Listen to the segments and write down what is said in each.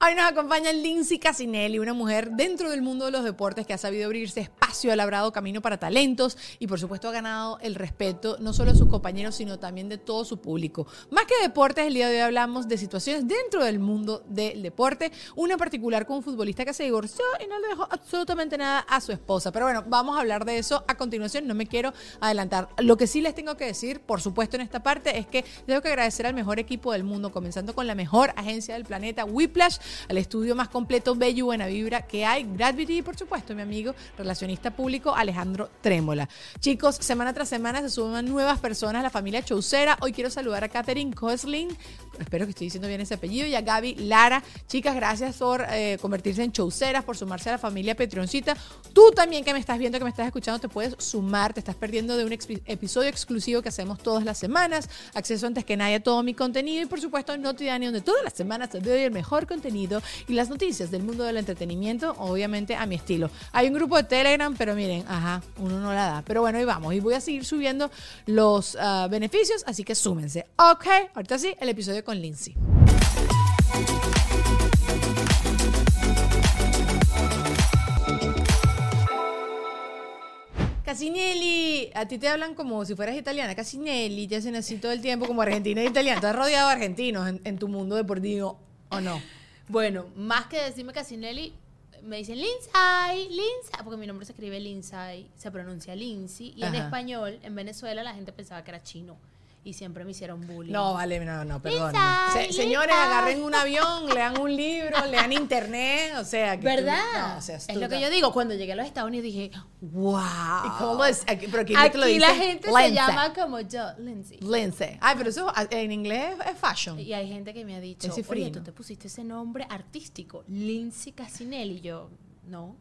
Hoy nos acompaña Lindsay Casinelli, una mujer dentro del mundo de los deportes que ha sabido abrirse espacio, ha labrado camino para talentos y por supuesto ha ganado el respeto no solo de sus compañeros, sino también de todo su público. Más que deportes, el día de hoy hablamos de situaciones dentro del mundo del deporte, una en particular con un futbolista que se divorció y no le dejó absolutamente nada a su esposa. Pero bueno, vamos a hablar de eso a continuación, no me quiero adelantar. Lo que sí les tengo que decir, por supuesto en esta parte, es que tengo que agradecer al mejor equipo del mundo, comenzando con la mejor agencia del planeta, Whiplash, al estudio más completo, bello y buena vibra que hay, Gravity y por supuesto mi amigo relacionista público Alejandro Trémola. Chicos, semana tras semana se suman nuevas personas, la familia Chaucera. Hoy quiero saludar a Katherine Kosling, espero que estoy diciendo bien ese apellido, y a Gaby Lara. Chicas, gracias por eh, convertirse en Chauceras, por sumarse a la familia Petroncita. Tú también que me estás viendo, que me estás escuchando, te puedes sumar, te estás perdiendo de un episodio exclusivo que hacemos todas las semanas, acceso antes que nadie a todo mi contenido y por supuesto Notidani, donde todas las semanas te doy el mejor contenido y las noticias del mundo del entretenimiento, obviamente a mi estilo. Hay un grupo de Telegram, pero miren, ajá, uno no la da. Pero bueno, ahí vamos. Y voy a seguir subiendo los uh, beneficios, así que súmense. Ok, ahorita sí, el episodio con Lindsay. Casinelli, a ti te hablan como si fueras italiana. Casinelli, te hacen así todo el tiempo como argentina e italiana. Estás rodeado de argentinos en, en tu mundo deportivo, ¿o no? Bueno, más que decirme Casinelli, me dicen Lindsay, Lindsay, porque mi nombre se escribe Lindsay, se pronuncia Lindsay, y en español, en Venezuela, la gente pensaba que era chino. Y siempre me hicieron bullying. No, vale, no, no, perdón. Se- señores, agarren un avión, lean un libro, lean internet, o sea, que tú- ¿Verdad? no, o sea, es tú- lo que yo digo. Cuando llegué a los Estados Unidos dije, wow. ¿Y cómo es? Aquí- pero aquí, Aquí te lo la dicen gente se llama como yo, Lindsay. Lindsay. Ay, pero eso en inglés es fashion. Y hay gente que me ha dicho, oye, tú te pusiste ese nombre artístico, Lindsay Casinelli. Y yo, no.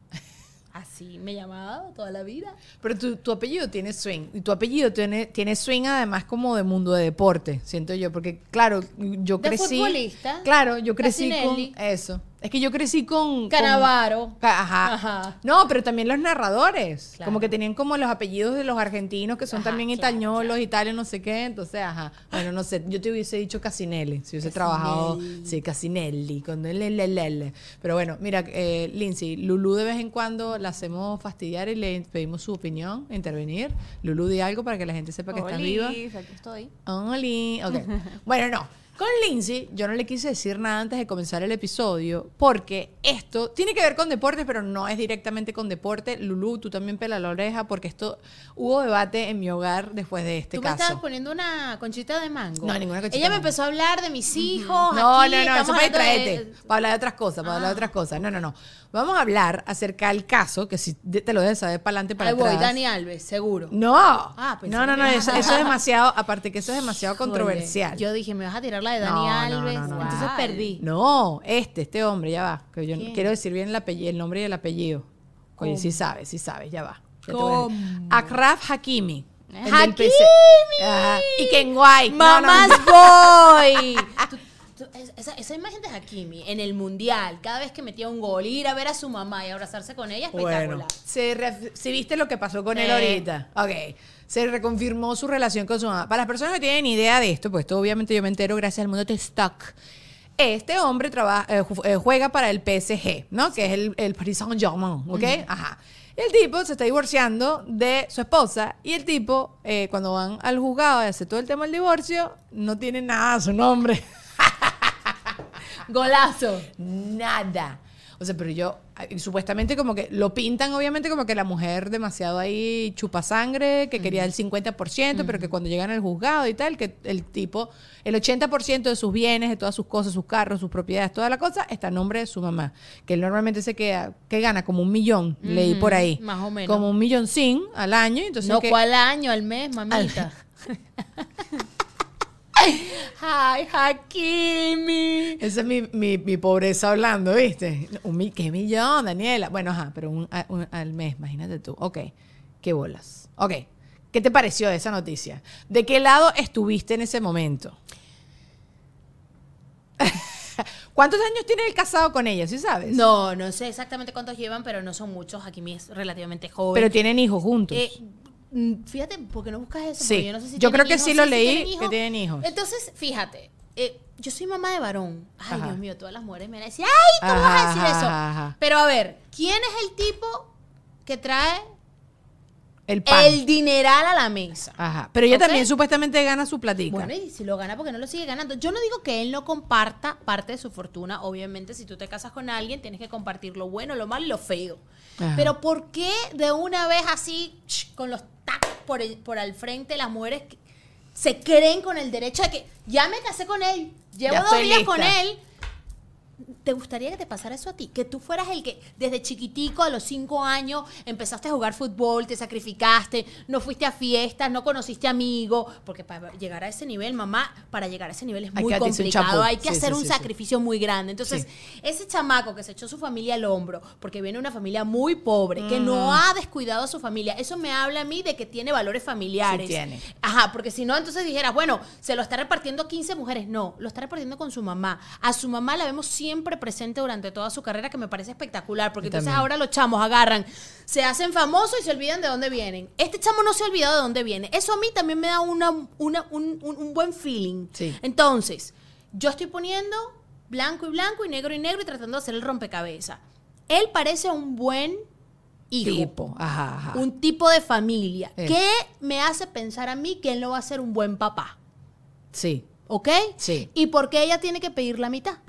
Así me llamaba toda la vida. Pero tu, tu apellido tiene swing. Y tu apellido tiene, tiene swing además como de mundo de deporte, siento yo. Porque, claro, yo De crecí. futbolista. Claro, yo crecí con eso. Es que yo crecí con. Canavaro. Ca- Ajá. Ajá. No, pero también los narradores. Claro. Como que tenían como los apellidos de los argentinos que son Ajá, también claro, itañolos, italianos, no sé qué. Entonces, ajá. Bueno, no sé. Yo te hubiese dicho Casinelli. Si hubiese trabajado. Sí, Casinelli. Con el L, L, L. Pero bueno, mira, eh, Lindsay, Lulu de vez en cuando la hacemos fastidiar y le pedimos su opinión, intervenir. Lulu, di algo para que la gente sepa que estás viva. aquí estoy. Oli. Ok. bueno, no. Con Lindsay, yo no le quise decir nada antes de comenzar el episodio, porque esto tiene que ver con deporte, pero no es directamente con deporte. Lulu, tú también pela la oreja, porque esto hubo debate en mi hogar después de este Tú me caso. estabas poniendo una conchita de mango. No, ninguna conchita Ella me empezó a hablar de mis hijos. No, aquí, no, no, eso para de- para hablar de otras cosas, para hablar de otras cosas. No, no, no. Vamos a hablar acerca del caso, que si te lo debes saber para adelante, para Ahí voy. Dani Alves, seguro. No, Ah, no, no, no, eso, eso es demasiado, aparte que eso es demasiado controversial. Yo dije, me vas a tirar la de Dani No, Alves. no, no, Entonces perdí. No, este, este hombre, ya va. Que yo ¿Quién? quiero decir bien el, apellido, el nombre y el apellido. Oye, sí sabes, sí sabes, ya va. Voy. Akraf Hakimi. el del ¡Hakimi! Ajá. Y Kenway. No, no, no. ¡Mamás es- esa, esa imagen de Hakimi en el mundial, cada vez que metía un gol, ir a ver a su mamá y abrazarse con ella, espectacular. Bueno, si viste lo que pasó con él Sí. ahorita. Ok. Se reconfirmó su relación con su mamá. Para las personas que tienen idea de esto, pues esto obviamente yo me entero gracias al mundo de stock. Este hombre trabaja, eh, eh, juega para el PSG, ¿no? Que es el, el Paris Saint-Germain, ¿ok? Ajá. El tipo se está divorciando de su esposa y el tipo, eh, cuando van al juzgado y hace todo el tema del divorcio, no tiene nada a su nombre. Golazo. Nada. O sea, pero yo, supuestamente como que lo pintan obviamente como que la mujer demasiado ahí chupa sangre, que quería el 50%, pero que cuando llegan al juzgado y tal, que el tipo, el 80% de sus bienes, de todas sus cosas, sus carros, sus propiedades, toda la cosa, está a nombre de su mamá. Que él normalmente se queda, que gana como un millón, leí por ahí. más o menos. Como un millón sin al año. Entonces No, que- ¿cuál año? Al mes, mamita. ¡Ay, Hakimi! Esa es mi, mi, mi pobreza hablando, ¿viste? Un, ¿Qué millón, Daniela? Bueno, ajá, pero un, un- al mes, imagínate tú. Ok, qué bolas. Ok, ¿qué te pareció esa noticia? ¿De qué lado estuviste en ese momento? ¿Cuántos años tiene el casado con ella, sí sabes? No, no sé exactamente cuántos llevan, pero no son muchos. Hakimi es relativamente joven. Pero tienen hijos juntos. Eh, fíjate, porque no buscas eso? Sí. Yo no sé si Yo creo que hijos, sí lo leí, que tienen hijos. Entonces, fíjate, eh, yo soy mamá de varón. Ay, Ajá. Dios mío, todas las mujeres me van a decir, ay, ¿cómo vas a decir Ajá, eso? ajá, ajá. Pero a ver, ¿quién es el tipo que trae El pan. el dineral a la mesa? Ajá. Pero ella también supuestamente gana su platica. Bueno, y si lo gana, porque no lo sigue ganando? Yo no digo que él no comparta parte de su fortuna. Obviamente, si tú te casas con alguien, tienes que compartir lo bueno, lo malo y lo feo. Ajá. Pero ¿por qué de una vez así, con los tacos por, el- por al frente, las mujeres se creen con el derecho de que ya me casé con él, llevo Ya dos días lista. con él? ¿Te gustaría que te pasara eso a ti? Que tú fueras el que desde chiquitico, a los cinco años, empezaste a jugar fútbol, te sacrificaste, no fuiste a fiestas, no conociste amigos. Porque para llegar a ese nivel, mamá, para llegar a ese nivel es muy complicado. Hay que Sí, hacer sí, un sí, sacrificio muy grande. Entonces, ese chamaco que se echó su familia al hombro, porque viene de una familia muy pobre, que no ha descuidado a su familia, eso me habla a mí de que tiene valores familiares. Tiene. Ajá, porque si no, entonces dijeras, bueno, se lo está repartiendo a 15 mujeres. No, lo está repartiendo con su mamá. A su mamá la vemos siempre presente durante toda su carrera, que me parece espectacular, porque entonces también. ahora los chamos agarran, se hacen famosos y se olvidan de dónde vienen. Este chamo no se ha olvidado de dónde viene. Eso a mí también me da una, una- un, un- un buen feeling. Sí. Entonces, yo estoy poniendo blanco y blanco y negro y negro y tratando de hacer el rompecabezas. Él parece un buen hijo Tipo. Ajá, ajá. un tipo de familia Eso. que me hace pensar a mí que él no va a ser un buen papá. Sí. ¿Ok? Sí. ¿Y por qué ella tiene que pedir la mitad?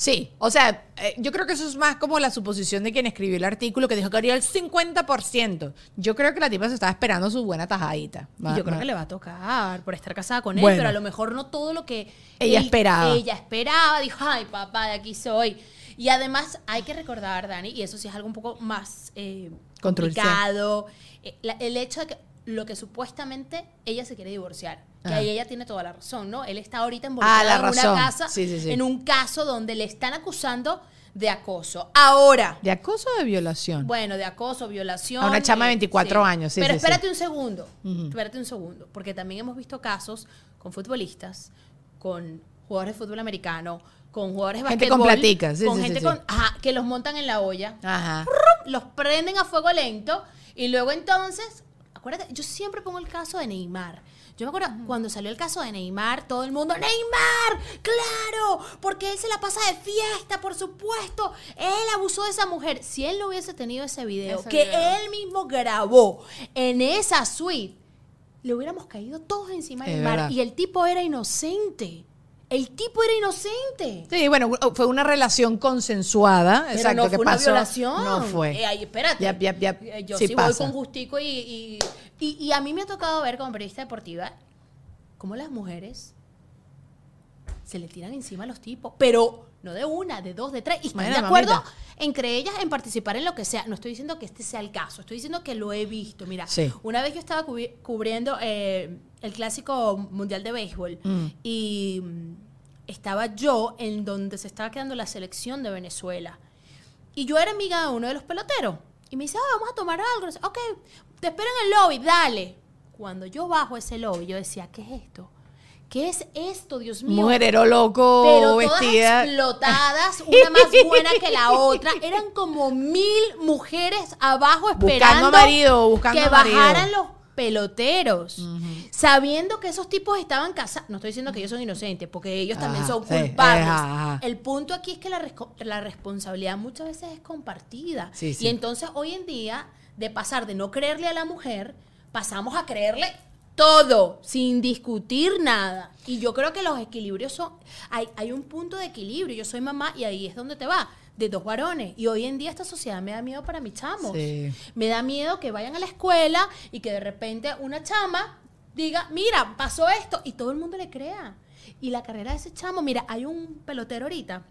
Sí, o sea, eh, yo creo que eso es más como la suposición de quien escribió el artículo que dijo que haría el 50%. Yo creo que la tipa se estaba esperando su buena tajadita. Y yo creo que le va a tocar por estar casada con él, Bueno. pero a lo mejor no todo lo que Ella él- esperaba. Ella esperaba, dijo, ay papá, de aquí soy. Y además hay que recordar, Dani, y eso sí es algo un poco más eh, complicado, eh, la- el hecho de que lo que supuestamente ella se quiere divorciar. Que Ajá. ahí ella tiene toda la razón, ¿no? Él está ahorita involucrado Ah, la en razón. una casa, Sí, sí, sí. en un caso donde le están acusando de acoso. Ahora, ¿De acoso o de violación? bueno, de acoso, violación. A una chama de eh, 24 años, sí, Pero sí, sí. espérate un segundo. Espérate un segundo. Porque también hemos visto casos con futbolistas, con jugadores de fútbol americano, con jugadores de Gente con basquetbol, platica, sí, con gente con, ajá, que los montan en la olla, Ajá. los prenden a fuego lento y luego entonces, acuérdate, yo siempre pongo el caso de Neymar. Yo me acuerdo cuando salió el caso de Neymar, todo el mundo, Neymar, claro, porque él se la pasa de fiesta, por supuesto. Él abusó de esa mujer. Si él no hubiese tenido ese video Ese que video. él mismo grabó en esa suite, le hubiéramos caído todos encima de Neymar. Y el tipo era inocente. El tipo era inocente. Sí, bueno, fue una relación consensuada. Pero exacto, no que fue una pasó. violación. No fue. Eh, ay, espérate. Yap, yap, yap. Eh, Yo Sí sí, voy con Justico y, y, y- y a mí me ha tocado ver como periodista deportiva cómo las mujeres se le tiran encima a los tipos, pero no de una, de dos, de tres, y están Bueno, de acuerdo mamita. entre ellas en participar en lo que sea. No estoy diciendo que este sea el caso, estoy diciendo que lo he visto. Mira, Sí. una vez yo estaba cubri- cubriendo eh, el clásico mundial de béisbol Mm. y mm, estaba yo en donde se estaba quedando la selección de Venezuela. Y yo era amiga de uno de los peloteros. Y me dice, ah, vamos a tomar algo. Ok, te espero en el lobby, dale. Cuando yo bajo ese lobby, yo decía, ¿qué es esto? ¿Qué es esto, Dios mío? Mujerero loco, pero todas vestida. explotadas, una más buena que la otra. Eran como mil mujeres abajo Buscando esperando marido, buscando que marido. bajaran los peloteros, sabiendo que esos tipos estaban casados. No estoy diciendo que ellos son inocentes, porque ellos también son sí, culpables. El punto aquí es que la, la responsabilidad muchas veces es compartida. Sí, sí. Y entonces hoy en día, de pasar de no creerle a la mujer, pasamos a creerle todo, sin discutir nada. Y yo creo que los equilibrios son... Hay, hay un punto de equilibrio. Yo soy mamá y ahí es donde te va, de dos varones. Y hoy en día esta sociedad me da miedo para mis chamos. Sí. Me da miedo que vayan a la escuela y que de repente una chama diga, mira, pasó esto, y todo el mundo le crea. Y la carrera de ese chamo, mira, hay un pelotero ahorita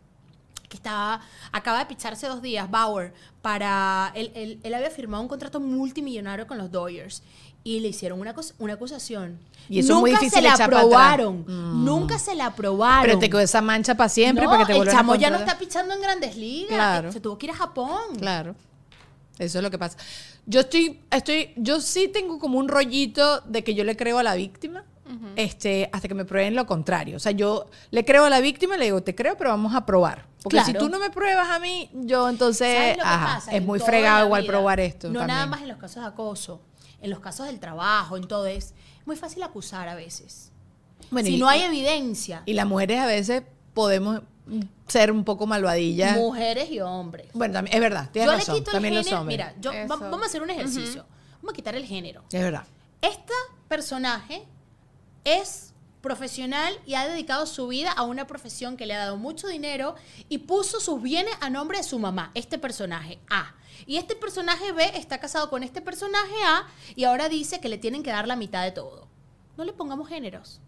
que estaba, acaba de picharse dos días, Bauer, para, él, él- él había firmado un contrato multimillonario con los Dodgers y le hicieron una, una acusación. Y eso es muy nunca difícil se la aprobaron, Mm. nunca se la aprobaron. Pero te quedó esa mancha para siempre No, para que te el vuelvan a chamo ya no está pichando en grandes ligas, Claro. se tuvo que ir a Japón. Claro. Eso es lo que pasa. Yo estoy, estoy, yo sí tengo como un rollito de que yo le creo a la víctima, este, hasta que me prueben lo contrario. O sea, yo le creo a la víctima y le digo, te creo, pero vamos a probar. Porque si tú no me pruebas a mí, yo entonces, es En muy fregado igual probar esto. No nada más en los casos de acoso, en los casos del trabajo, en todo es muy fácil acusar a veces. Bueno, si y- no hay evidencia, Y las mujeres a veces podemos ser un poco malvadillas. mujeres y hombres. Bueno, también, es verdad, tienes yo razón. le quito el también los género. hombres. Mira, yo, va- vamos a hacer un ejercicio. Vamos a quitar el género. Es verdad. Este personaje es profesional y ha dedicado su vida a una profesión que le ha dado mucho dinero y puso sus bienes a nombre de su mamá, este personaje A. Y este personaje B está casado con este personaje A y ahora dice que le tienen que dar la mitad de todo. No le pongamos géneros.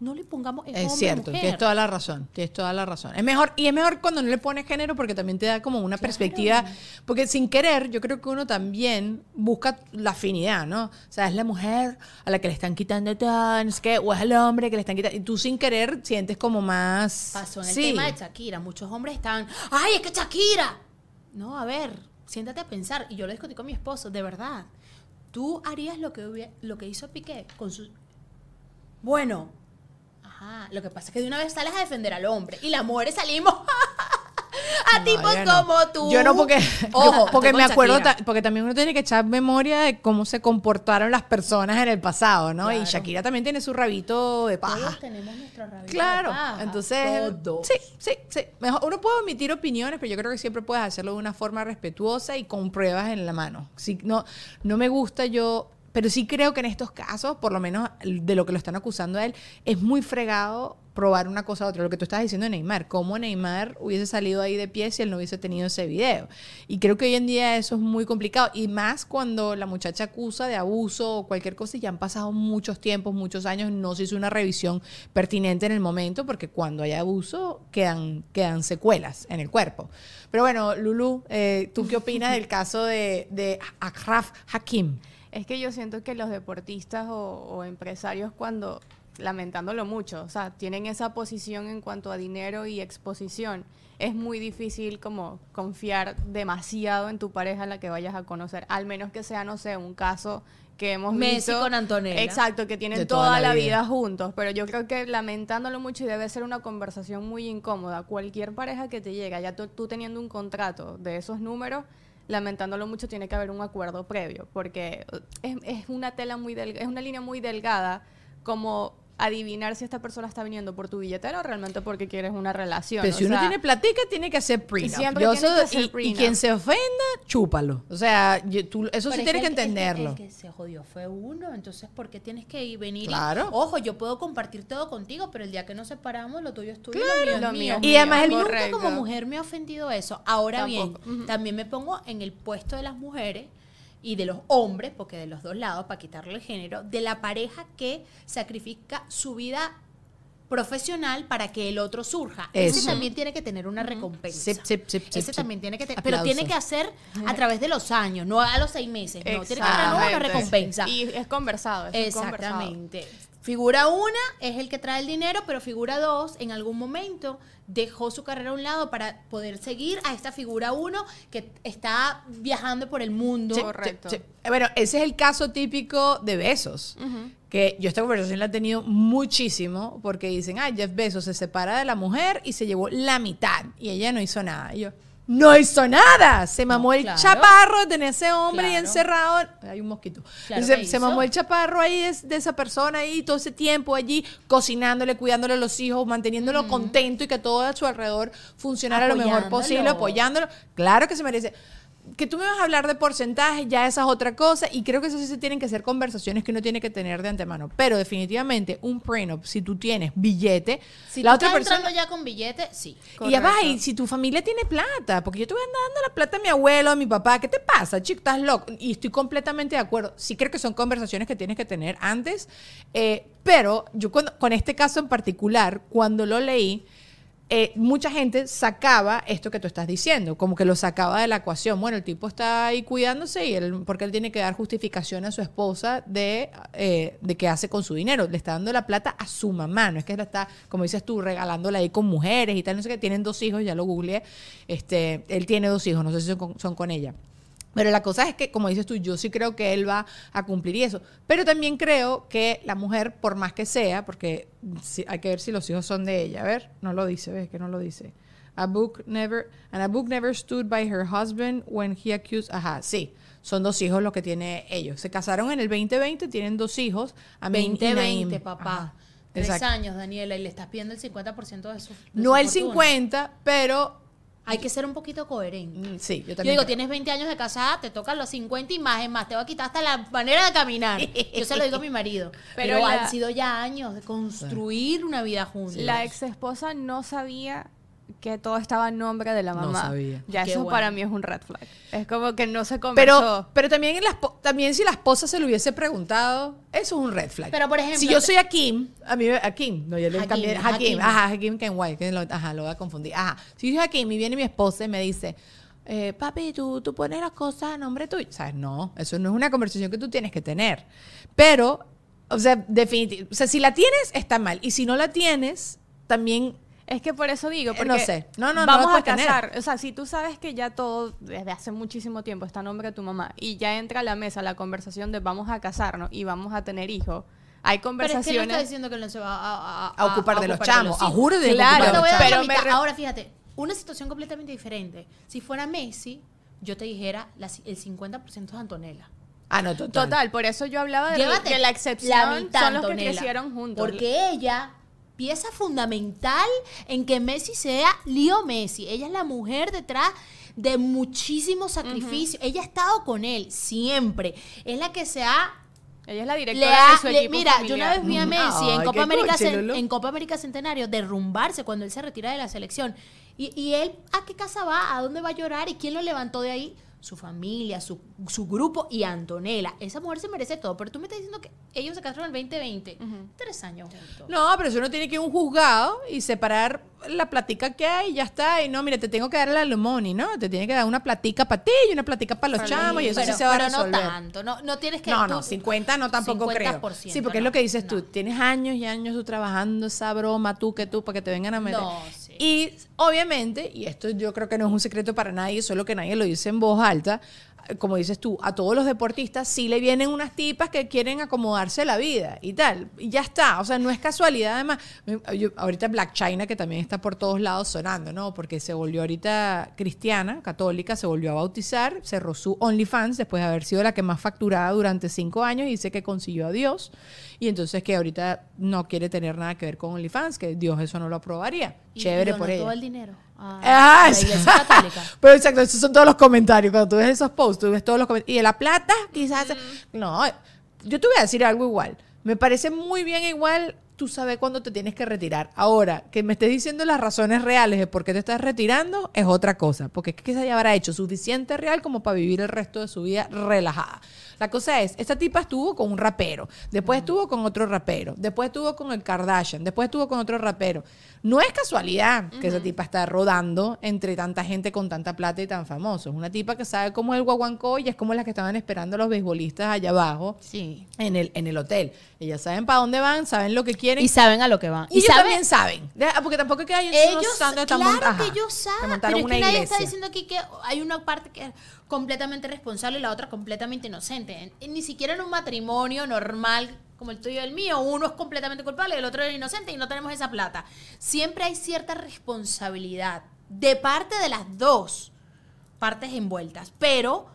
No le pongamos es Es hombre, cierto, mujer. tienes toda la razón, tienes toda la razón. Es mejor, y es mejor cuando no le pones género porque también te da como una perspectiva, porque sin querer yo creo que uno también busca la afinidad, ¿no? O sea, es la mujer a la que le están quitando no sé qué, o es el hombre que le están quitando, y tú sin querer sientes como más... Pasó en el Sí. tema de Shakira. Muchos hombres estaban, ¡ay, es que Shakira! No, a ver, siéntate a pensar. Y yo lo discutí con mi esposo, de verdad. ¿Tú harías lo que, lo que hizo Piqué con su... Bueno, ajá, lo que pasa es que de una vez sales a defender al hombre y las mujeres salimos a No, tipos no. como tú. Yo no porque, Ojo, yo- porque me acuerdo, ta- porque también uno tiene que echar memoria de cómo se comportaron las personas en el pasado, ¿no? Y. Shakira también tiene su rabito de paja. Todos tenemos nuestro rabito Claro, de paja, entonces, todos. sí, sí, sí. Mejor, uno puede emitir opiniones, pero yo creo que siempre puedes hacerlo de una forma respetuosa y con pruebas en la mano. Sí, no, no me gusta yo, pero sí creo que en estos casos, por lo menos de lo que lo están acusando a él, es muy fregado probar una cosa a otra. Lo que tú estás diciendo de Neymar, cómo Neymar hubiese salido ahí de pie si él no hubiese tenido ese video. Y creo que hoy en día eso es muy complicado. Y más cuando la muchacha acusa de abuso o cualquier cosa y ya han pasado muchos tiempos, muchos años, no se hizo una revisión pertinente en el momento, porque cuando hay abuso quedan, quedan secuelas en el cuerpo. Pero bueno, Lulu, eh, ¿tú qué opinas del caso de, de Akraf Hakim? Es que yo siento que los deportistas o, o empresarios cuando, lamentándolo mucho, o sea, tienen esa posición en cuanto a dinero y exposición, es muy difícil como confiar demasiado en tu pareja a la que vayas a conocer, al menos que sea, no sé, un caso que hemos Messi visto. con Antonella. Exacto, que tienen toda, toda la la vida. vida juntos, pero yo creo que lamentándolo mucho y debe ser una conversación muy incómoda, cualquier pareja que te llega, ya tú, tú teniendo un contrato de esos números, lamentándolo mucho tiene que haber un acuerdo previo, porque es, una tela muy delgada, es una línea muy delgada como adivinar si esta persona está viniendo por tu billetera o realmente porque quieres una relación. Pero o si uno tiene platica, tiene que hacer prenup. siempre Yo que hacer y, y quien se ofenda, chúpalo. O sea, yo- tú- eso Pero sí es tienes que el entenderlo. El, que se jodió fue uno, entonces ¿por qué tienes que ir venir? y- Claro. ojo, yo puedo compartir todo contigo, pero el día que nos separamos, lo tuyo es tuyo, Claro. lo mío Lo mío. mío es Y además mí nunca como mujer me ha ofendido eso. Ahora Tampoco. bien, también me pongo en el puesto de las mujeres y de los hombres, porque de los dos lados, para quitarle el género, de la pareja que sacrifica su vida profesional para que el otro surja. Ese también tiene que tener una recompensa. Sip, sip, sip, sip, Ese sip. también tiene que tener, pero tiene que hacer a través de los años, no a los seis meses. No, tiene que tener una Exactamente. recompensa. Y es conversado, eso es conversado. Figura una es el que trae el dinero, pero figura dos en algún momento dejó su carrera a un lado para poder seguir a esta figura uno que está viajando por el mundo. Sí, Correcto. sí, sí. Bueno, ese es el caso típico de Besos. Que yo esta conversación la he tenido muchísimo porque dicen, ay, Jeff Bezos se separa de la mujer y se llevó la mitad y ella no hizo nada. Y yo, no hizo nada. Se mamó el claro. chaparro de ese hombre Claro. encerrado. Hay un mosquito. Claro se, se mamó el chaparro ahí de, de esa persona ahí todo ese tiempo allí cocinándole, cuidándole a los hijos, manteniéndolo contento y que todo a su alrededor funcionara lo mejor posible, apoyándolo. Claro que se merece. Que tú me vas a hablar de porcentaje, ya esa es otra cosa, y creo que eso sí se tienen que ser conversaciones que uno tiene que tener de antemano. Pero definitivamente, un prenup, si tú tienes billete, Si la tú otra estás persona. entrando ya con billete, sí. Y ya Correcto. ahí, si tu familia tiene plata, porque yo te voy dando la plata a mi abuelo, a mi papá, ¿qué te pasa, chico? Estás loco. Y estoy completamente de acuerdo. Sí creo que son conversaciones que tienes que tener antes, eh, pero yo cuando- con este caso en particular, cuando lo leí, eh, mucha gente sacaba esto que tú estás diciendo, como que lo sacaba de la ecuación. Bueno, el tipo está ahí cuidándose y él, porque él tiene que dar justificación a su esposa de, eh, de qué hace con su dinero. Le está dando la plata a su mamá, no es que la está, como dices tú, regalándola ahí con mujeres y tal, no sé qué. Tienen dos hijos, ya lo googleé. Este, él tiene dos hijos, no sé si son con, son con ella. Pero la cosa es que, como dices tú, yo sí creo que él va a cumplir y eso. Pero también creo que la mujer, por más que sea, porque si- hay que ver si los hijos son de ella. A ver, no lo dice, ves que no lo dice. A book never, and a book never stood by her husband when he accused. Ajá, sí. Son dos hijos los que tiene ellos. Se casaron en el 2020, tienen dos hijos. Amin y 2020, Naim. papá. Ajá. Tres Exacto. años, Daniela, y le estás pidiendo el 50% de su. de No su el fortuna. 50, pero Hay que ser un poquito coherente. mm, sí, yo Yo también. digo, creo. tienes 20 años de casada, te tocan los 50 y más, es más, te va a quitar hasta la manera de caminar. Yo se lo digo a mi marido. Pero, Pero la- han sido ya años de construir una vida juntos. La ex esposa no sabía que todo estaba en nombre de la No mamá. sabía. Ya Qué eso bueno. para mí es un red flag. Es como que no se Pero, conversó. pero también, en la espo- también si la esposa se lo hubiese preguntado, eso es un red flag. Pero, por ejemplo, si yo soy Hakim, a mí, Hakim, no, yo le cambié, Hakim, Hakim. ajá, Hakim Kenway, que lo, ajá, lo voy a confundir, ajá. Si yo soy Hakim y viene mi esposa y me dice, eh, papi, ¿tú, tú pones las cosas a nombre tuyo, ¿sabes? No, eso no es una conversación que tú tienes que tener. Pero, o sea, definitivamente, o sea, si la tienes, está mal. Y si no la tienes, también Es que por eso digo, Eh, porque no sé. No, no, no vamos a tener. casar. O sea, si tú sabes que ya todo desde hace muchísimo tiempo está a nombre de tu mamá y ya entra a la mesa la conversación de vamos a casarnos y vamos a tener hijos, hay Pero es que no conversaciones. está diciendo que no se va a, a- a ocupar de los chamos, a juro de Claro, pero me re- Ahora, fíjate, una situación completamente diferente. Si fuera Messi, yo te dijera la- el 50% es Antonella. Ah, no, total. Total, por eso yo hablaba de, Llévate que la excepción la mitad, son los que Antonella, crecieron juntos. Porque ella, pieza fundamental en que Messi sea Leo Messi. Ella es la mujer detrás de muchísimo sacrificio. Ella ha estado con él siempre. Es la que se ha Ella es la le directora ha- de su le- equipo mira, yo una vez vi a Messi en Ay, Copa, América, coche, en Copa América Centenario derrumbarse cuando él se retira de la selección. Y, y él, ¿a qué casa va? ¿A dónde va a llorar? ¿Y quién lo levantó de ahí? Su familia, su, su grupo y Antonella. Esa mujer se merece todo. Pero tú me estás diciendo que ellos se casaron en el 2020. Tres años juntos. No, pero eso uno tiene que ir a un juzgado y separar la platica que hay y ya está. Y no, mira, te tengo que dar la money, ¿no? Te tiene que dar una platica para ti y una platica para los chamos y eso pero, sí se va a pero resolver. no tanto. No, no tienes que... No, tú- no, 50 no tampoco creo. 50%, Sí, porque es lo que dices tú. Tienes años y años tú trabajando esa broma, tú que tú, para que te vengan a meter. No. Y obviamente, y esto yo creo que no es un secreto para nadie, solo que nadie lo dice en voz alta, como dices tú, a todos los deportistas sí le vienen unas tipas que quieren acomodarse la vida y tal. Y ya está. O sea, no es casualidad. Además, yo- ahorita Black China, que también está por todos lados sonando, ¿no? Porque se volvió ahorita cristiana, católica, se volvió a bautizar, cerró su OnlyFans después de haber sido la que más facturaba durante cinco años y dice que consiguió a Dios. Y entonces que ahorita no quiere tener nada que ver con OnlyFans, que Dios eso no lo aprobaría. Chévere y por ella. todo el dinero Ah, a la iglesia católica. Pero exacto, esos son todos los comentarios. Cuando tú ves esos posts, tú ves todos los comentarios. Y de la plata, quizás. Mm. No, yo te voy a decir algo igual. Me parece muy bien igual tú sabes cuándo te tienes que retirar. Ahora, que me estés diciendo las razones reales de por qué te estás retirando es otra cosa. Porque es que ella habrá hecho suficiente real como para vivir el resto de su vida relajada. La cosa es, esta tipa estuvo con un rapero, después estuvo con otro rapero, después estuvo con el Kardashian, después estuvo con otro rapero. No es casualidad que esa tipa está rodando entre tanta gente con tanta plata y tan famoso. Es una tipa que sabe cómo es el guaguancó y es como las que estaban esperando a los beisbolistas allá abajo Sí. en el, en el hotel. Ellas saben para dónde van, saben lo que quieren. Y saben a lo que van. Y, ellos saben- también saben. De- Porque tampoco es que ellos, ellos, claro que ellos saben, pero es que nadie iglesia. está diciendo aquí que hay una parte que completamente responsable y la otra completamente inocente. En- en- ni siquiera en un matrimonio normal como el tuyo y el mío, uno es completamente culpable y el otro es inocente y no tenemos esa plata. Siempre hay cierta responsabilidad de parte de las dos partes envueltas, pero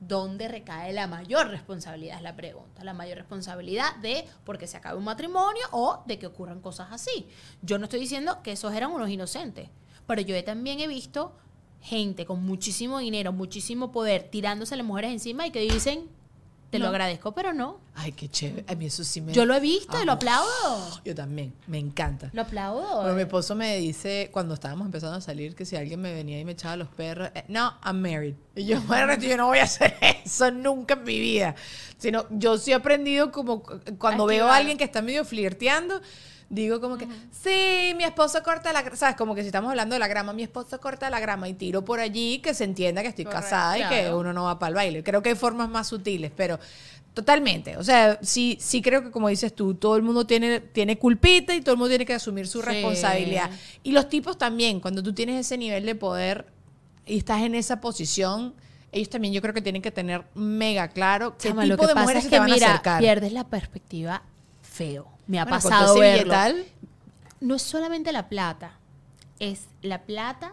¿dónde recae la mayor responsabilidad? Es la pregunta. La mayor responsabilidad de porque se acabe un matrimonio o de que ocurran cosas así. Yo no estoy diciendo que esos eran unos inocentes, pero yo también he visto gente con muchísimo dinero, muchísimo poder, tirándose a las mujeres encima y que dicen, te lo No. agradezco, pero no. Ay, qué chévere. A mí eso sí me... Yo lo he visto y lo aplaudo. Yo también, me encanta. Lo aplaudo. Bueno, mi esposo me dice, cuando estábamos empezando a salir, que si alguien me venía y me echaba los perros, eh, no, I'm married. Y yo, bueno, yo no voy a hacer eso nunca en mi vida. Sino, yo sí he aprendido como cu- cuando veo a Esquivar. alguien que está medio flirteando, digo como que, sí, mi esposo corta la grama, ¿sabes? Como que si estamos hablando de la grama, mi esposo corta la grama y tiro por allí que se entienda que estoy Correcto, casada y que uno no va para el baile. Creo que hay formas más sutiles, pero totalmente. O sea, sí, sí creo que como dices tú, todo el mundo tiene, tiene culpita y todo el mundo tiene que asumir su Sí. responsabilidad. Y los tipos también, cuando tú tienes ese nivel de poder y estás en esa posición, ellos también yo creo que tienen que tener mega claro qué Chama, tipo lo que de pasa mujeres es que, te van a acercar. pierdes la perspectiva feo. Me ha Bueno, pasado todo verlo. billetal, no es solamente la plata, es la plata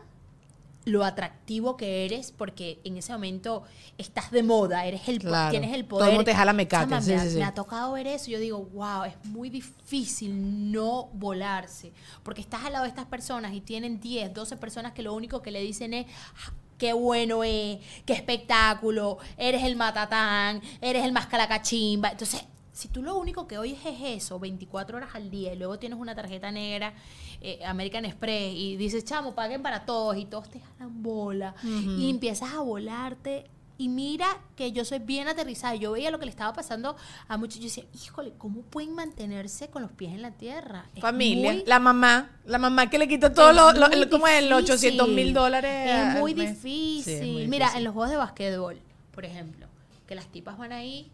lo atractivo que eres porque en ese momento estás de moda, eres el Claro. tienes el Todo poder. el mundo te jala mecate, sí, me, ha, sí, sí. me ha tocado ver eso. Yo digo, wow, es muy difícil no volarse. Porque estás al lado de estas personas y tienen 10, 12 personas que lo único que le dicen es. "Ah, Qué bueno es, qué espectáculo, eres el matatán, eres el más calacachimba. Entonces, si tú lo único que oyes es eso, 24 horas al día, y luego tienes una tarjeta negra, eh, American Express, y dices, chamo, paguen para todos, y todos te jalan bola, y empiezas a volarte. Y mira que yo soy bien aterrizada. Yo veía lo que le estaba pasando a muchos. Yo decía, híjole, ¿cómo pueden mantenerse con los pies en la tierra? Es Familia, muy- la mamá, la mamá que le quitó todo es lo, ¿cómo es? Los difícil. 800 mil dólares. Es muy difícil. Sí, es muy Mira, en los juegos de basquetbol, por ejemplo, que las tipas van ahí,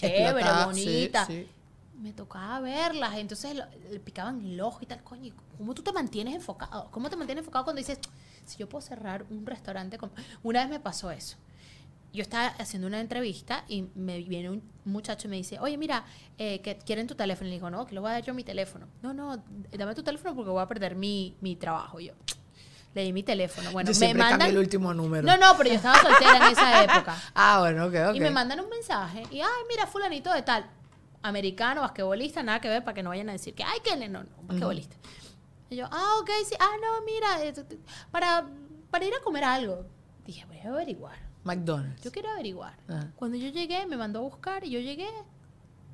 chévere, bonita. sí. Me tocaba verlas, entonces lo- le picaban el ojo y tal, coño. ¿y ¿Cómo tú te mantienes enfocado? ¿Cómo te mantienes enfocado cuando dices, si yo puedo cerrar un restaurante? con-?" Una vez me pasó eso. Yo estaba haciendo una entrevista y me viene un muchacho y me dice, oye, mira, eh, que quieren tu teléfono. Y le digo, no, que le voy a dar yo mi teléfono. No, no, dame tu teléfono porque voy a perder mi, mi trabajo. Y yo le di mi teléfono. Bueno, Yo me mandan... el último número. No, no, pero yo estaba soltera en esa época. Ah, bueno, ok, ok. Y me mandan un mensaje y, ay, mira, fulanito de tal, americano, basquetbolista, nada que ver, para que no vayan a decir que, ay, que no, no, basquetbolista. Y yo, ah, ok, sí, ah, no, mira, eh, para, para ir a comer algo. Dije, voy a averiguar. McDonald's. Yo quiero averiguar. Ah. Cuando yo llegué, me mandó a buscar y yo llegué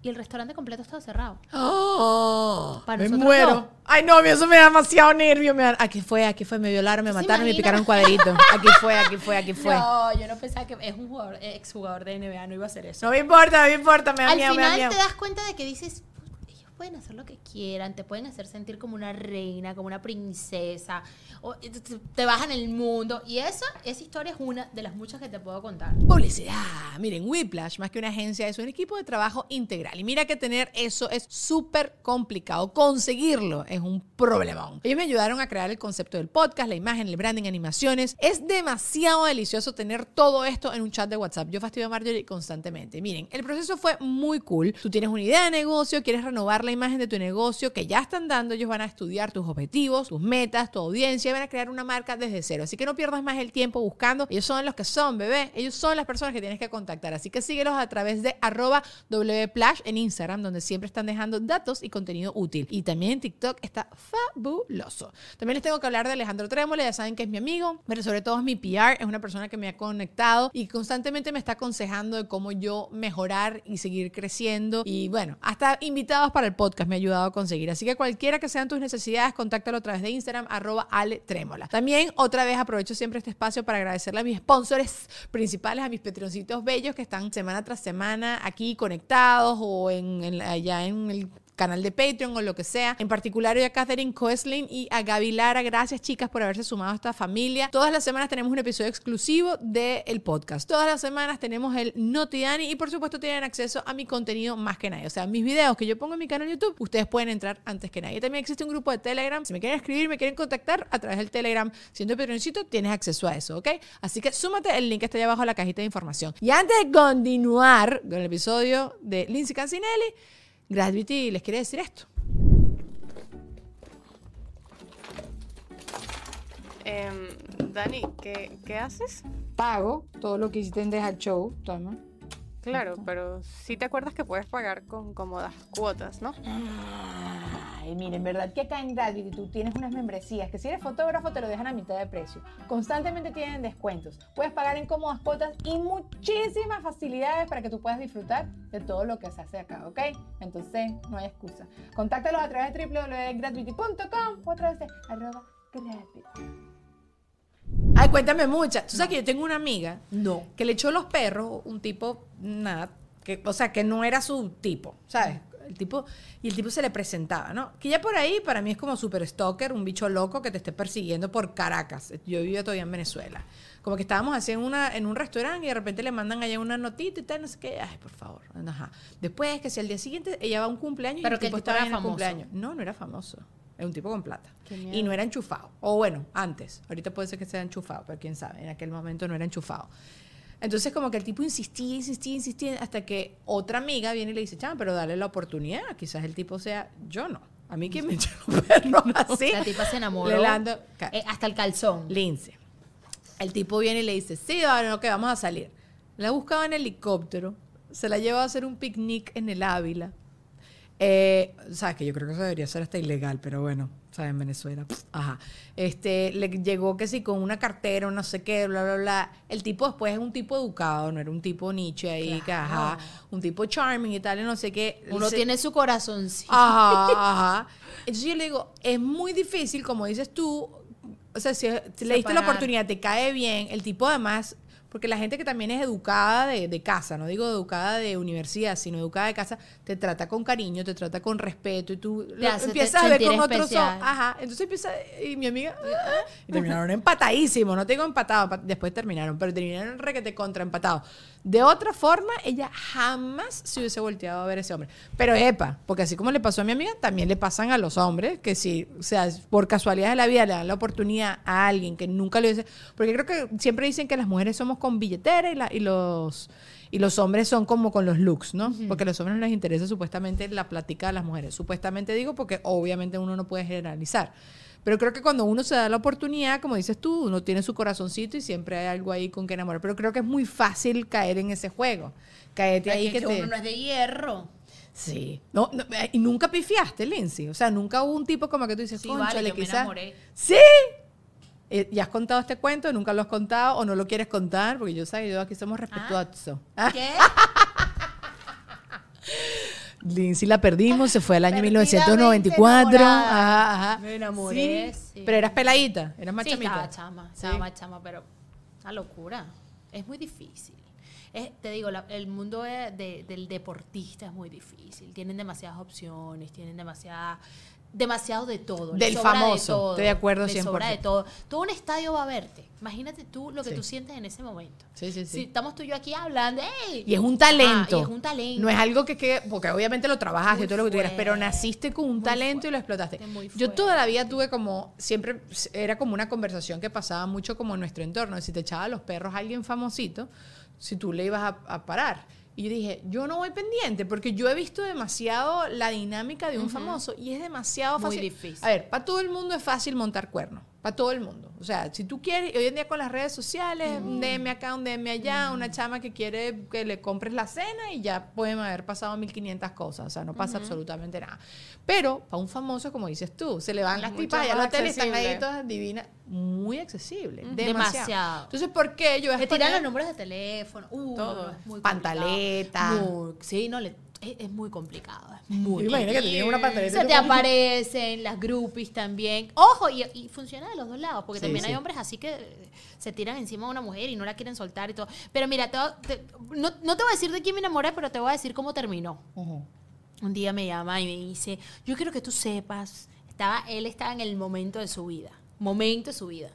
y el restaurante completo estaba cerrado. Oh, Para me nosotros muero. no. Ay, no, eso me da demasiado nervio. Me da- Aquí fue, aquí fue, me violaron, me ¿Tú se mataron, me imaginas? picaron cuadrito. Aquí fue, aquí fue, aquí fue. No, No, yo no pensaba que es un jugador, exjugador de NBA, no iba a hacer eso. me importa, no me importa, me da Al miedo, me da final miedo. te das cuenta de que dices, "Put, ellos pueden hacer lo que quieran, te pueden hacer sentir como una reina, como una princesa, te bajan el mundo. Y esa, esa historia es una de las muchas que te puedo contar. Publicidad. Miren, Whiplash, más que una agencia, es un equipo de trabajo integral. Y mira que tener eso es súper complicado. Conseguirlo es un problemón. Ellos me ayudaron a crear el concepto del podcast, la imagen, el branding, animaciones. Es demasiado delicioso tener todo esto en un chat de WhatsApp. Yo fastidio a Marjorie constantemente. Miren, el proceso fue muy cool. Tú tienes una idea de negocio, quieres renovar la imagen de tu negocio que ya están dando. Ellos van a estudiar tus objetivos, tus metas, tu audiencia y van a crear una marca desde cero. Así que no pierdas más el tiempo buscando. Ellos son los que son, bebé. Ellos son las personas que tienes que contactar. Así que síguelos a través de arroba wplash en Instagram, donde siempre están dejando datos y contenido útil. Y también en TikTok está fabuloso. También les tengo que hablar de Alejandro Trémola, ya saben que es mi amigo, pero sobre todo es mi PR, es una persona que me ha conectado y constantemente me está aconsejando de cómo yo mejorar y seguir creciendo. Y bueno, hasta invitados para el podcast me ha ayudado a conseguir. Así que cualquiera que sean tus necesidades, contáctalo a través de Instagram, arroba Ale. También otra vez aprovecho siempre este espacio para agradecerle a mis sponsors principales, a mis petroncitos bellos que están semana tras semana aquí conectados o en, en- allá en el canal de Patreon o lo que sea. En particular, hoy a Catherine Coeslin y a Gaby Lara. Gracias, chicas, por haberse sumado a esta familia. Todas las semanas tenemos un episodio exclusivo del podcast. Todas las semanas tenemos el Notiani y, por supuesto, tienen acceso a mi contenido más que nadie. O sea, mis videos que yo pongo en mi canal YouTube, ustedes pueden entrar antes que nadie. También existe un grupo de Telegram. Si me quieren escribir, me quieren contactar a través del Telegram, siendo Patreoncito, tienes acceso a eso, ¿ok? Así que súmate, el link está allá abajo en la cajita de información. Y antes de continuar con el episodio de Lindsay Cancinelli, Gravity les quiere decir esto. Em, Dani, ¿qué, qué haces? Pago todo lo que hiciste en Deja Show, toma. Claro, pero sí te acuerdas que puedes pagar con cómodas cuotas, ¿no? Ay, miren, verdad que acá en Gravity tú tienes unas membresías que si eres fotógrafo te lo dejan a mitad de precio. Constantemente tienen descuentos. Puedes pagar en cómodas cuotas y muchísimas facilidades para que tú puedas disfrutar de todo lo que se hace acá, ¿ok? Entonces, no hay excusa. Contáctalos a través de www.gravity.com o a través de arroba gravity. Ay, cuéntame muchas. Tú sabes que yo tengo una amiga No. que le echó los perros un tipo, nada, que, o sea, que no era su tipo, ¿sabes? El tipo, y el tipo se le presentaba, ¿no? Que ya por ahí para mí es como super stalker, un bicho loco que te esté persiguiendo por Caracas. Yo vivía todavía en Venezuela. Como que estábamos así en, una, en un restaurante y de repente le mandan allá una notita y tal, no sé qué. Ay, por favor. Ajá. Después, que si al día siguiente ella va a un cumpleaños Pero y el que el tipo tipo estaba era en el famoso. cumpleaños. No, no era famoso. Era un tipo con plata. Y no era enchufado. O bueno, antes. Ahorita puede ser que sea enchufado, pero quién sabe. En aquel momento no era enchufado. Entonces como que el tipo insistía, insistía, insistía, hasta que otra amiga viene y le dice, chama, pero dale la oportunidad. Quizás el tipo sea, yo no. A mí que me echan los perros así. La tipa se enamoró. Le lando- ca- Eh, hasta el calzón. Lince. El tipo viene y le dice, sí, bueno, ok, vamos a salir. La buscaba en helicóptero, se la lleva a hacer un picnic en el Ávila. Eh, sabes que yo creo que eso debería ser hasta ilegal, pero bueno, sabes, en Venezuela. pff, Ajá. Este, le llegó que sí con una cartera, no sé qué, bla, bla, bla. El tipo después es un tipo educado, no era un tipo Nietzsche ahí, que ajá, un tipo charming y tal, y no sé qué. Uno Se- tiene su corazoncito. Ajá, ajá. Entonces yo le digo, es muy difícil, como dices tú, o sea, si, si le diste la oportunidad, te cae bien, el tipo además, porque la gente que también es educada de, de casa, no digo educada de universidad, sino educada de casa, te trata con cariño, te trata con respeto y tú lo empiezas a ver con otros. Ajá, entonces empieza, y mi amiga, ah, y terminaron empatadísimos, no te digo empatados, empa- después terminaron, pero terminaron requete contra empatados. De otra forma, ella jamás se hubiese volteado a ver a ese hombre. Pero epa, porque así como le pasó a mi amiga, también le pasan a los hombres, que si, o sea, por casualidad de la vida le dan la oportunidad a alguien que nunca le hubiese... Porque creo que siempre dicen que las mujeres somos con billetera y, la- y los... Y los hombres son como con los looks, ¿no? Porque a los hombres no les interesa supuestamente la plática de las mujeres. Supuestamente digo porque obviamente uno no puede generalizar. Pero creo que cuando uno se da la oportunidad, como dices tú, uno tiene su corazoncito y siempre hay algo ahí con que enamorar. Pero creo que es muy fácil caer en ese juego. Caerte ahí Es que, que te... uno no es de hierro. Sí. No, no, eh, y nunca pifiaste, Lindsay. O sea, nunca hubo un tipo como que tú dices, Sí, "Cónchale, vale, yo me quizás". enamoré. Sí. Eh, ¿Ya has contado este cuento? ¿Nunca lo has contado o no lo quieres contar? Porque yo sé que yo aquí somos respetuosos. Ah, ¿Qué? Lindsay la perdimos, se fue al año Perdidamente 1994. enamorada. Ajá, ajá. Me enamoré, sí. Pero eras peladita, eras más sí, estaba chama, estaba Sí. más chama, pero una locura. Es muy difícil. Es- te digo, la- el mundo de- de- del deportista es muy difícil. Tienen demasiadas opciones, tienen demasiada, demasiado de todo. Del sobra de famoso, todo, estoy de acuerdo les sobra 100%. de todo. Todo un estadio va a verte. Imagínate tú lo que Sí. tú sientes en ese momento. Sí, sí, sí. Si estamos tú y yo aquí hablando, ¡ey! Y es un talento. Ah, y es un talento. No es algo que, que porque obviamente lo trabajaste y Muy todo lo que tuvieras, pero fuerte, naciste con un talento y lo fuerte, explotaste. muy Yo fuerte. toda la vida tuve como, siempre era como una conversación que pasaba mucho como en nuestro entorno. Si te echaba a los perros a alguien famosito, si tú le ibas a, a parar. Y yo dije, yo no voy pendiente porque yo he visto demasiado la dinámica de un famoso y es demasiado Muy fácil. difícil. A ver, para todo el mundo es fácil montar cuernos. Para todo el mundo. O sea, si tú quieres, hoy en día con las redes sociales, un DM acá, un DM allá, una chama que quiere que le compres la cena y ya pueden haber pasado 1500 cosas. O sea, no pasa absolutamente nada. Pero para un famoso, como dices tú, se le van las Mucho tipas allá al hotel y están ahí todas divinas. Muy accesible. Demasiado. Demasiado. Entonces, ¿por qué yo voy a Le tiran los números de teléfono. Uh, Todo. muy Pantaleta. Muy- sí, no, le- es, es muy complicado. Es muy Imagina que te una pantaleta. Se te aparecen las groupies también. Ojo, y, y funciona de los dos lados, porque Sí, también sí. hay hombres así que se tiran encima de una mujer y no la quieren soltar y todo. Pero mira, te te- no, no te voy a decir de quién me enamoré, pero te voy a decir cómo terminó. Un día me llama y me dice, yo quiero que tú sepas, estaba, él estaba en el momento de su vida, momento de su vida.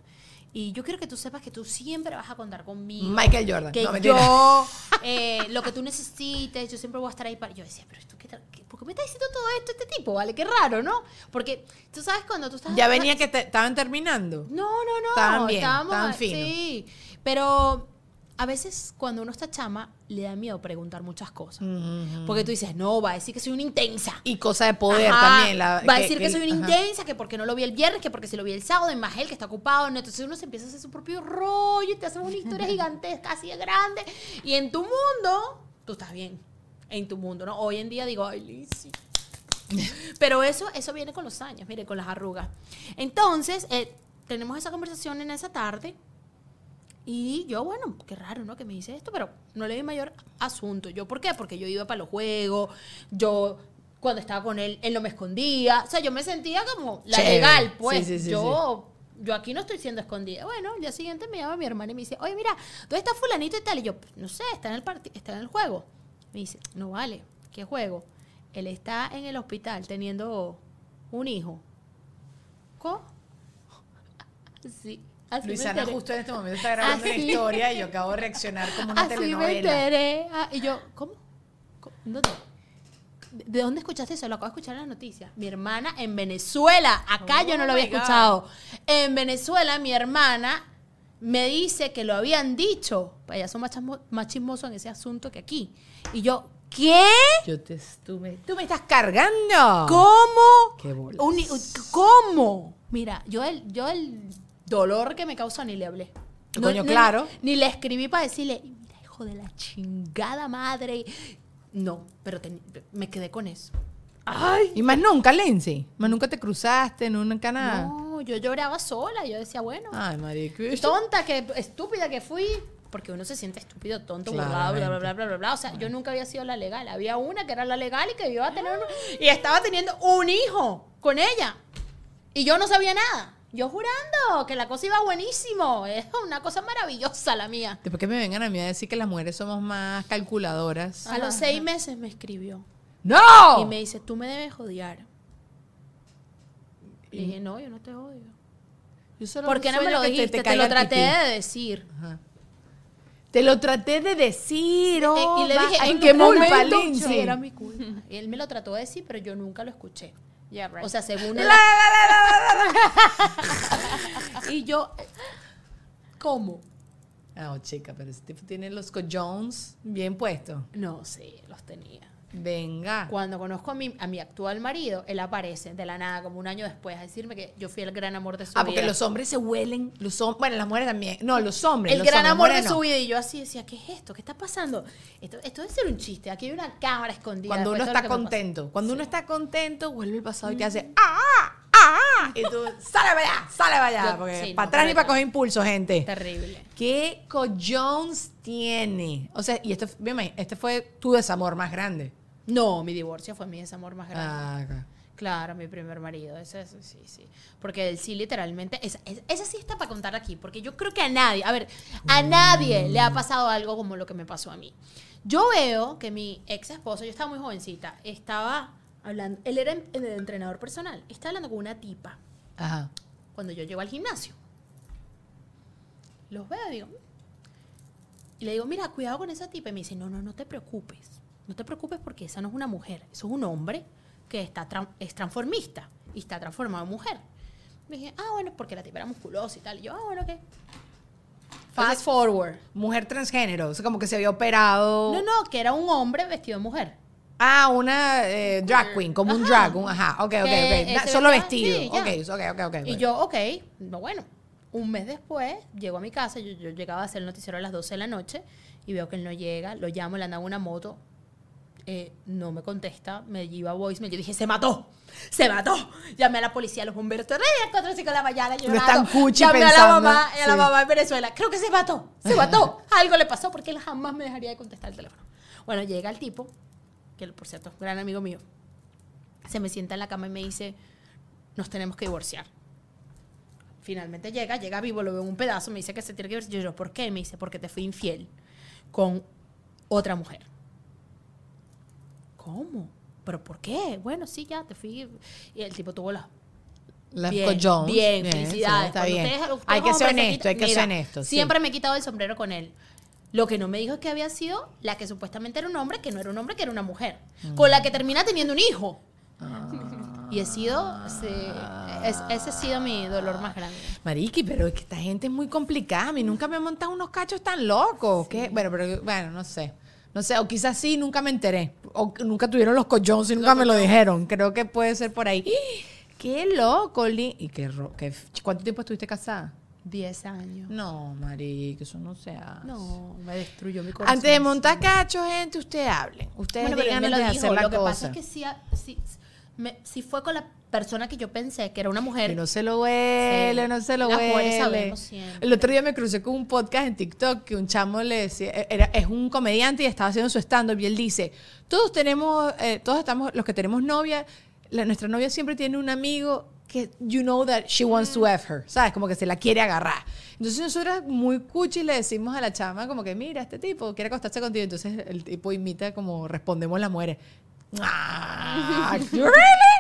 Y yo quiero que tú sepas que tú siempre vas a contar conmigo. Michael Jordan. Que No, yo, eh, lo que tú necesites, yo siempre voy a estar ahí para... Yo decía, pero esto, ¿qué, ¿por qué me está diciendo todo esto este tipo? ¿Vale? Qué raro, ¿no? Porque tú sabes cuando tú estás... Ya venía que te- estaban terminando. No, no, no. Estaban bien, estaban finos. Sí, pero a veces cuando uno está chama, le da miedo preguntar muchas cosas. Porque tú dices, no, va a decir que soy una intensa. Y cosa de poder Ajá. también. la- va a decir que, soy una ajá. intensa, que porque no lo vi el viernes, que porque si lo vi el sábado, y más él que está ocupado. ¿no? Entonces uno se empieza a hacer su propio rollo y te haces una historia gigantesca, así de grande. Y en tu mundo, tú estás bien. En tu mundo, ¿no? Hoy en día digo, ay, Lizzy. Pero eso, eso viene con los años, mire, con las arrugas. Entonces, eh, tenemos esa conversación en esa tarde. Y yo, bueno, qué raro, ¿no? Que me dice esto, pero no le di mayor asunto. ¿Yo por qué? Porque yo iba para los juegos, yo cuando estaba con él, él no me escondía. O sea, yo me sentía como la Chévere. legal, pues. Sí, sí, sí, yo, yo aquí no estoy siendo escondida. Bueno, el día siguiente me llama mi hermana y me dice, oye, mira, ¿dónde está fulanito y tal? Y yo, no sé, está en el, está en el juego. Me dice, no vale, ¿qué juego? Él está en el hospital teniendo un hijo. ¿Cómo? Sí. Así me Luisana justo en este momento está grabando una historia y yo acabo de reaccionar como una Así me telenovela. enteré. Ah, y yo, ¿cómo? ¿Cómo? ¿Dónde? ¿De de dónde escuchaste eso? Lo acabo de escuchar en las noticias. Mi hermana en Venezuela. Acá yo no Oh lo había my God. escuchado. En Venezuela, mi hermana me dice que lo habían dicho. Pues allá son más, chismosos en ese asunto que aquí. Y yo, ¿qué? Yo te estuve. ¿Tú me estás cargando? ¿Cómo? Qué bolas. Uni- ¿Cómo? Mira, yo el, yo el dolor que me causó ni le hablé. Coño, claro. Ni le escribí para decirle, mira, hijo de la chingada madre. No, pero ten- me quedé con eso. Ay. Y más nunca, Lindsay. Más nunca te cruzaste, nunca nada. No, yo lloraba sola. Yo decía, bueno, Ay, marica. tonta, que estúpida que fui. Porque uno se siente estúpido, tonto, burlado, bla, bla, bla, bla, bla, bla. O sea, yo nunca había sido la legal. Había una que era la legal y que iba a tener un- Y estaba teniendo un hijo con ella. Y yo no sabía nada. Yo jurando que la cosa iba buenísimo. Es una cosa maravillosa la mía. Después que me vengan a mí a decir que las mujeres somos más calculadoras. A los seis meses me escribió. ¡No! Y me dice, tú me debes odiar. Y dije, no, yo no te odio. Yo solo ¿Por qué no me lo te- dijiste? Te, caiga lo traté de decir. Ajá. Te lo traté de decir. Oh, y le va- dije, ¿en "Es qué momento? Era mi culpa. Y él me lo trató de decir, pero yo nunca lo escuché. Yeah, right. O sea, según él. y yo, ¿cómo? Ah, oh, chica, pero ese tipo tiene los cojones bien puestos. No, sí, los tenía. Venga. Cuando conozco a mi, a mi actual marido, él aparece de la nada, como un año después, a decirme que yo fui el gran amor de su Ah, vida. porque los hombres se huelen, los bueno, las mujeres también. No, los hombres. el los gran hombres, amor de su vida. Y yo así decía, ¿qué es esto? ¿Qué está pasando? Esto, esto debe ser un chiste. Aquí hay una cámara escondida. Cuando uno está contento. Cuando uno está contento, vuelve el pasado y te hace ¡Ah! ¡Ah! Y tú, ¡sale para allá! ¡Sale para allá! Yo- Porque sí, para no, atrás ni para coger impulso, gente. Terrible. ¿Qué cojones tiene? O sea, y mira, este fue tu desamor más grande. No, mi divorcio fue mi desamor más grande. Ah. Claro, mi primer marido, ese, ese sí, sí. Porque él sí, literalmente, esa, sí está para contar aquí, porque yo creo que a nadie, a ver, a nadie le ha pasado algo como lo que me pasó a mí. Yo veo que mi ex esposo, yo estaba muy jovencita, estaba hablando, él era en- el entrenador personal, estaba hablando con una tipa Ajá. cuando yo llego al gimnasio. Los veo digo, "Mm". y le digo, mira, cuidado con esa tipa. Y me dice, no, no, no te preocupes. No te preocupes porque esa no es una mujer. Eso es un hombre que está es transformista y está transformado en mujer. Me dije, ah, bueno, porque la tipa era musculosa y tal. Y yo, ah, bueno, ok. Fast forward. Mujer transgénero. O sea, como que se había operado. No, no, que era un hombre vestido de mujer. Ah, una eh, drag queen, como un Ajá. drag. un- ajá, ok, ok, ok. Na- Solo vestido- sí, ya. ok, ok, ok. Y yo, ok, no, bueno. Un mes después, llego a mi casa, yo, yo llegaba a hacer el noticiero a las 12 de la noche y veo que él no llega, lo llamo, le andaba una moto, eh, no me contesta, me lleva voicemail, yo dije, se mató, se mató. Llamé a la policía, a los bomberos, tres, cuatro, cinco de la mañana, llorando. cuchi Llamé a la pensando, mamá, a la sí. mamá en Venezuela, creo que se mató, se mató, algo le pasó porque él jamás me dejaría de contestar el teléfono. Bueno, llega el tipo, que por cierto, gran amigo mío, se me sienta en la cama y me dice, nos tenemos que divorciar. Finalmente llega, llega vivo, lo veo en un pedazo, me dice que se tiene que divorciar. Yo, yo, ¿por qué? Me dice, porque te fui infiel con otra mujer. ¿Cómo? ¿Pero por qué? Bueno, sí, ya te fui. Y el tipo tuvo la... Las bien, bien, felicidades. está bien. ustedes- ustedes hay que ser honesto, hay que Mira, ser honesto. sí. Siempre me he quitado el sombrero con él. Lo que no me dijo es que había sido la que supuestamente era un hombre, que no era un hombre, que era una mujer. Con la que termina teniendo un hijo. Y he sido, sí, es- ese ha sido mi dolor más grande. Mariqui, pero es que esta gente es muy complicada. A mí nunca me han montado unos cachos tan locos. ¿Qué? Bueno, pero bueno, no sé. No sé, o quizás sí, nunca me enteré. O que nunca tuvieron los cojones y nunca me lo dijeron. Creo que puede ser por ahí. ¡Qué loco! ¿Y qué, ro- qué cuánto tiempo estuviste casada? Diez años. No, marica, eso no se hace. No, me destruyó mi corazón. Antes de montar cachos, gente, ustedes hablen. Ustedes Bueno, digan lo dijo. hacer la Lo que cosa. pasa es que sí, sí, me- sí fue con la persona que yo pensé que era una mujer. Que no se lo huele, Sí. no se lo Las huele. sabemos siempre. El otro día me crucé con un podcast en TikTok que un chamo le decía, era, es un comediante y estaba haciendo su stand-up y él dice, todos tenemos, eh, todos estamos, los que tenemos novia, la- nuestra novia siempre tiene un amigo que you know that she wants to F her, ¿sabes? Como que se la quiere agarrar. Entonces nosotras muy cuchi le decimos a la chama como que, mira, este tipo quiere acostarse contigo. Entonces el tipo imita como respondemos las mujeres. Ah, really?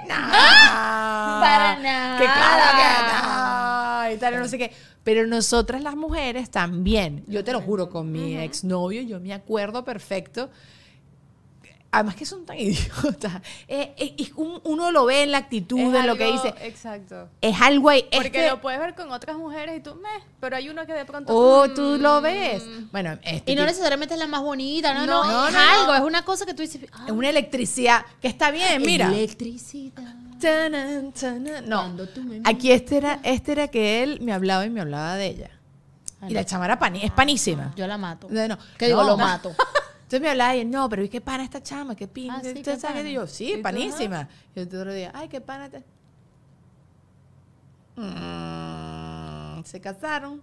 Nah. Para nada. Que claro que no. Y tal, no sé qué. Pero nosotras las mujeres también. Yo te lo juro, con mi exnovio, yo me acuerdo perfecto. Además que son tan idiotas. Eh, eh, un- uno lo ve en la actitud Es de lo que dice. Exacto. Es algo ahí. Porque que- lo puedes ver con otras mujeres y tú, meh, pero hay uno que de pronto. Oh, mm, tú lo ves. Bueno, este Y no tipo- necesariamente es la más bonita, no, No, no, no, es no, algo, no. es una cosa que tú dices. ah, es una electricidad que está bien, mira. Electricidad. Tanan, tanan. No, aquí este era, este era que él me hablaba y me hablaba de ella. Y la chama era pani- es panísima. Yo la mato. No, no. ¿Qué digo? No. Lo mato. Entonces me hablaba y él, no, pero ¿y qué pana esta chama? ¿Qué pin? Ah, sí, ¿Usted qué sabe qué?" pana. Y yo, sí, ¿Y tú, panísima. Y el otro día, ay, qué pana. Te... Mm, se casaron.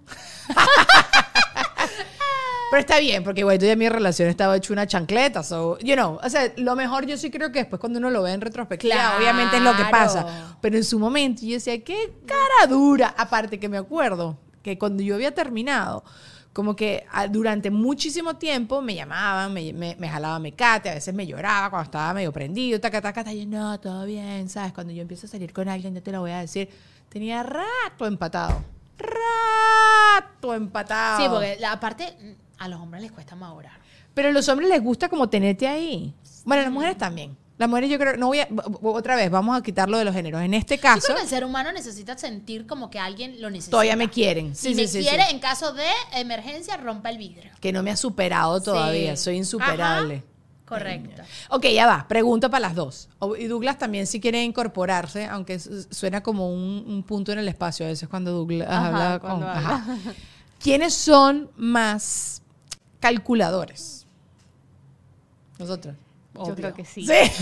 Pero está bien, porque igual ya mi relación estaba hecho una chancleta. So, you know, o sea, lo mejor yo sí creo que después cuando uno lo ve en retrospectiva, Claro. obviamente es lo que pasa. Pero en su momento yo decía, qué cara dura. Aparte que me acuerdo que cuando yo había terminado, como que ah, durante muchísimo tiempo me llamaban, me, me, me jalaba mecate, a veces me lloraba cuando estaba medio prendido, taca, taca, taca, y no, todo bien, ¿sabes? Cuando yo empiezo a salir con alguien, yo te lo voy a decir, tenía rato empatado. Rato empatado. Sí, porque la, aparte mm, a los hombres les cuesta madurar. Pero a los hombres les gusta como tenerte ahí. Bueno, a las mujeres también. Las mujeres yo creo, no voy a, otra vez, vamos a quitarlo de los géneros. En este Yo caso, creo que el ser humano necesita sentir como que alguien lo necesita. todavía me quieren. Si Sí, me sí, sí, quiere, sí. en caso de emergencia, rompa el vidrio. Que no me ha superado todavía, soy insuperable. Ajá, Correcto. Ok, ya va, pregunta para las dos. Y Douglas también si quiere incorporarse, aunque su- suena como un, un punto en el espacio a veces cuando Douglas Ajá, habla cuando con... habla. ajá. ¿Quiénes son más calculadores? Nosotros. Yo creo que sí. Sí.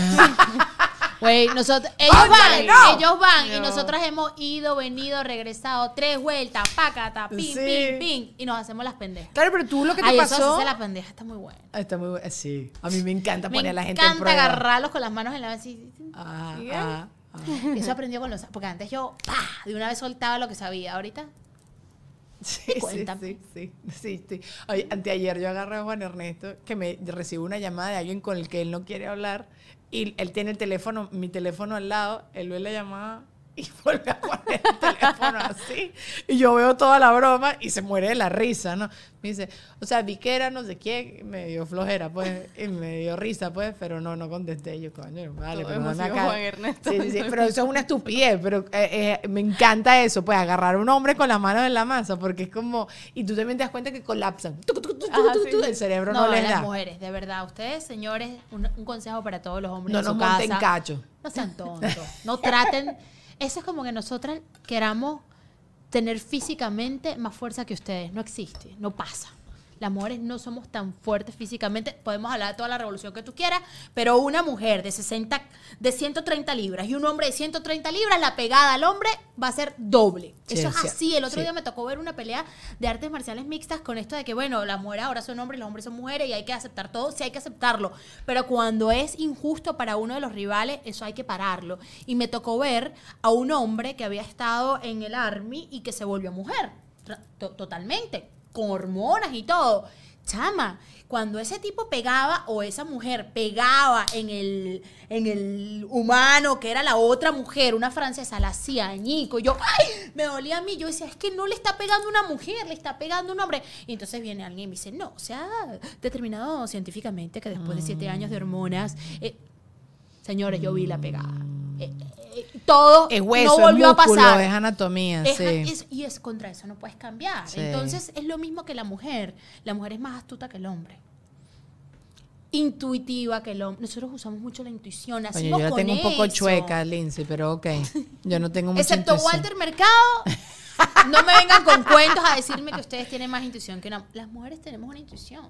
Güey, nosotros, ellos van, no. ellos van y No. nosotras hemos ido, venido, regresado tres vueltas, pácata, pin, Sí. pin, pin, y nos hacemos las pendejas. Claro, pero tú lo que te Ay, eso pasó... hacerse la pendeja está muy bueno. Ah, Está muy bueno. Sí, a mí me encanta Me poner a la gente en encanta prueba. agarrarlos con las manos en la mesa y- Ah, ¿Sí? ah, ah. Eso aprendió con los... Porque antes yo, ¡pah! De una vez soltaba lo que sabía. Ahorita, Sí, sí, sí, sí, sí. Oye, anteayer yo agarré a Juan Ernesto que me recibo una llamada de alguien con el que él no quiere hablar y él tiene el teléfono, mi teléfono al lado, él ve la llamada y vuelve a poner el teléfono así y yo veo toda la broma y se muere de la risa, ¿no? Me dice, o sea, vi que era no sé quién, me dio flojera, pues, y me dio risa, pues, pero no, no contesté. Yo, coño, vale, Todo pero no me Juan Ernesto. Sí, sí, sí, pero eso es una estupidez, pero eh, eh, me encanta eso, pues agarrar a un hombre con las manos en la masa, porque es como, y tú también te das cuenta que colapsan, Ajá, sí. el cerebro no, no, les las da, mujeres, de verdad. Ustedes, señores, un, un consejo para todos los hombres no en nos su monten casa. cacho. No sean tontos. No traten. Eso es como que nosotras queramos tener físicamente más fuerza que ustedes. No existe, no pasa. Las mujeres no somos tan fuertes físicamente. Podemos hablar de toda la revolución que tú quieras, pero una mujer de 60, de 130 libras y un hombre de 130 libras, la pegada al hombre va a ser doble. Sí, Eso es sí, así. El otro sí. día me tocó ver una pelea de artes marciales mixtas con esto de que, bueno, las mujeres ahora son hombres, los hombres son mujeres y hay que aceptar todo, sí hay que aceptarlo. Pero cuando es injusto para uno de los rivales, eso hay que pararlo. Y me tocó ver a un hombre que había estado en el army y que se volvió mujer, totalmente, con hormonas y todo. Chama, cuando ese tipo pegaba o esa mujer pegaba en el, en el humano, que era la otra mujer, una francesa, la hacía añico. Yo, ¡ay! Me dolía a mí. Yo decía, es que no le está pegando una mujer, le está pegando un hombre. Y entonces viene alguien y me dice, no, se ha determinado científicamente que después de siete años de hormonas. eh, señores, yo vi la pegada. Eh, eh, todo Es hueso, no volvió es músculo, a pasar. es anatomía, Es- sí. es- y es contra eso no puedes cambiar. Sí. Entonces es lo mismo que la mujer. La mujer es más astuta que el hombre. Intuitiva que el hombre. Nosotros usamos mucho la intuición. Oye, yo la con tengo un poco chueca, Lindsay, pero ok, yo no tengo mucha Excepto intuición. Walter Mercado. No me vengan con cuentos a decirme que ustedes tienen más intuición que una. Las mujeres tenemos una intuición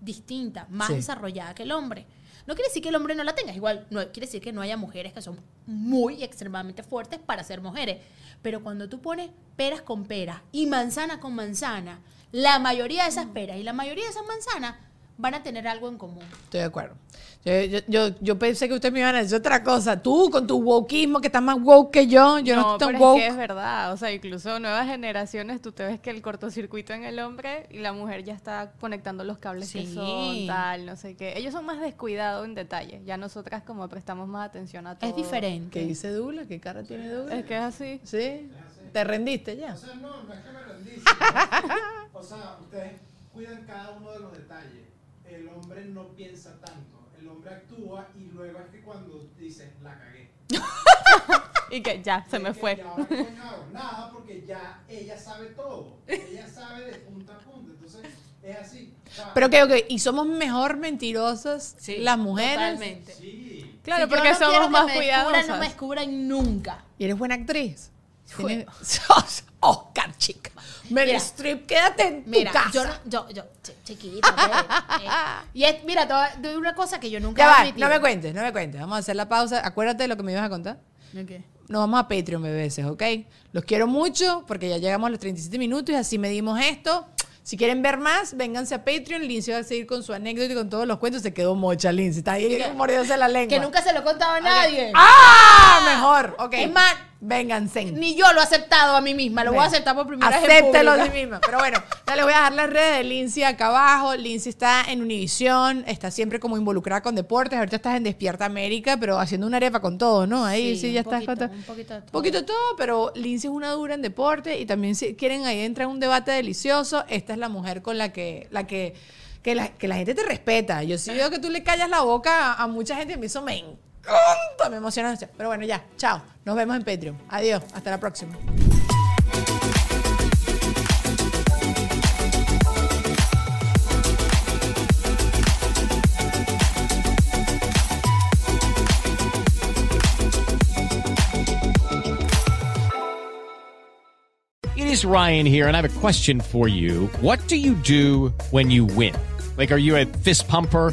distinta, más Sí. desarrollada que el hombre. No quiere decir que el hombre no la tenga, igual no quiere decir que no haya mujeres que son muy extremadamente fuertes para ser mujeres, pero cuando tú pones peras con peras y manzana con manzana, la mayoría de esas peras y la mayoría de esas manzanas van a tener algo en común. Estoy de acuerdo. Yo, yo, yo, yo pensé que ustedes me iban a decir otra cosa. Tú, con tu wokeismo, que estás más woke que yo, yo no, estoy tan pero woke. es que es verdad. O sea, incluso nuevas generaciones, tú te ves que el cortocircuito en el hombre y la mujer ya está conectando los cables que Sí. son, tal, no sé qué. Ellos son más descuidados en detalle. Ya nosotras como prestamos más atención a todo. Es diferente. ¿Qué dice Douglas? ¿Qué cara tiene Douglas? Es que es así. ¿Sí? ¿Te rendiste ya? O sea, no, no es que me rendí. o sea, ustedes cuidan cada uno de los detalles. El hombre no piensa tanto. El hombre actúa y luego es que cuando dices, la cagué. Y que ya, se me fue. ¿y ahora hago? Nada, porque ya ella sabe todo. Ella sabe de punta a punta. Entonces, es así. O sea, Pero que, ok, ¿y somos mejor mentirosas las mujeres? Totalmente. Sí. Claro, Si porque no somos que más cuidadosas. no me descubran nunca. ¿Y eres buena actriz? Oscar, chica. Meryl Mira. Streep, quédate en tu casa. yo no, yo, yo, chi- chiquita, eh, y es, mira, te voy a- te doy una cosa que yo nunca Ya he va, no me cuentes, no me cuentes. Vamos a hacer la pausa. Acuérdate de lo que me ibas a contar. ¿De qué? Nos vamos a Patreon, bebés, ¿ok? Los quiero mucho porque ya llegamos a los 37 minutos y así medimos esto. Si quieren ver más, vénganse a Patreon. Lindsay va a seguir con su anécdota y con todos los cuentos. Se quedó mocha, Lindsay. Está ahí mordiéndose la lengua. Que nunca se lo he contado a nadie. ¡Ah! Mejor. Ok. Es más, vénganse. Ni yo lo he aceptado a mí misma, lo voy a aceptar por primera vez Acéptelo a sí misma. Pero bueno, ya les voy a dejar las redes de Lindsay acá abajo. Lindsay está en Univisión, está siempre como involucrada con deportes. Ahorita estás en Despierta América, pero haciendo una arepa con todo, ¿no? Ahí sí, Sí, ya estás poquito, con todo. un poquito de todo. poquito de todo, pero Lindsay es una dura en deporte y también si quieren ahí entrar en un debate delicioso. Esta es la mujer con la que, la que, que la, que la gente te respeta. Yo sí veo que tú le callas la boca a, a mucha gente a mí eso me encanta, me emociona. Pero bueno, ya, chao. Nos vemos en Patreon. Adiós, hasta la próxima. It is Ryan here, and I have a question for you. What do you do when you win? Like, are you a fist pumper?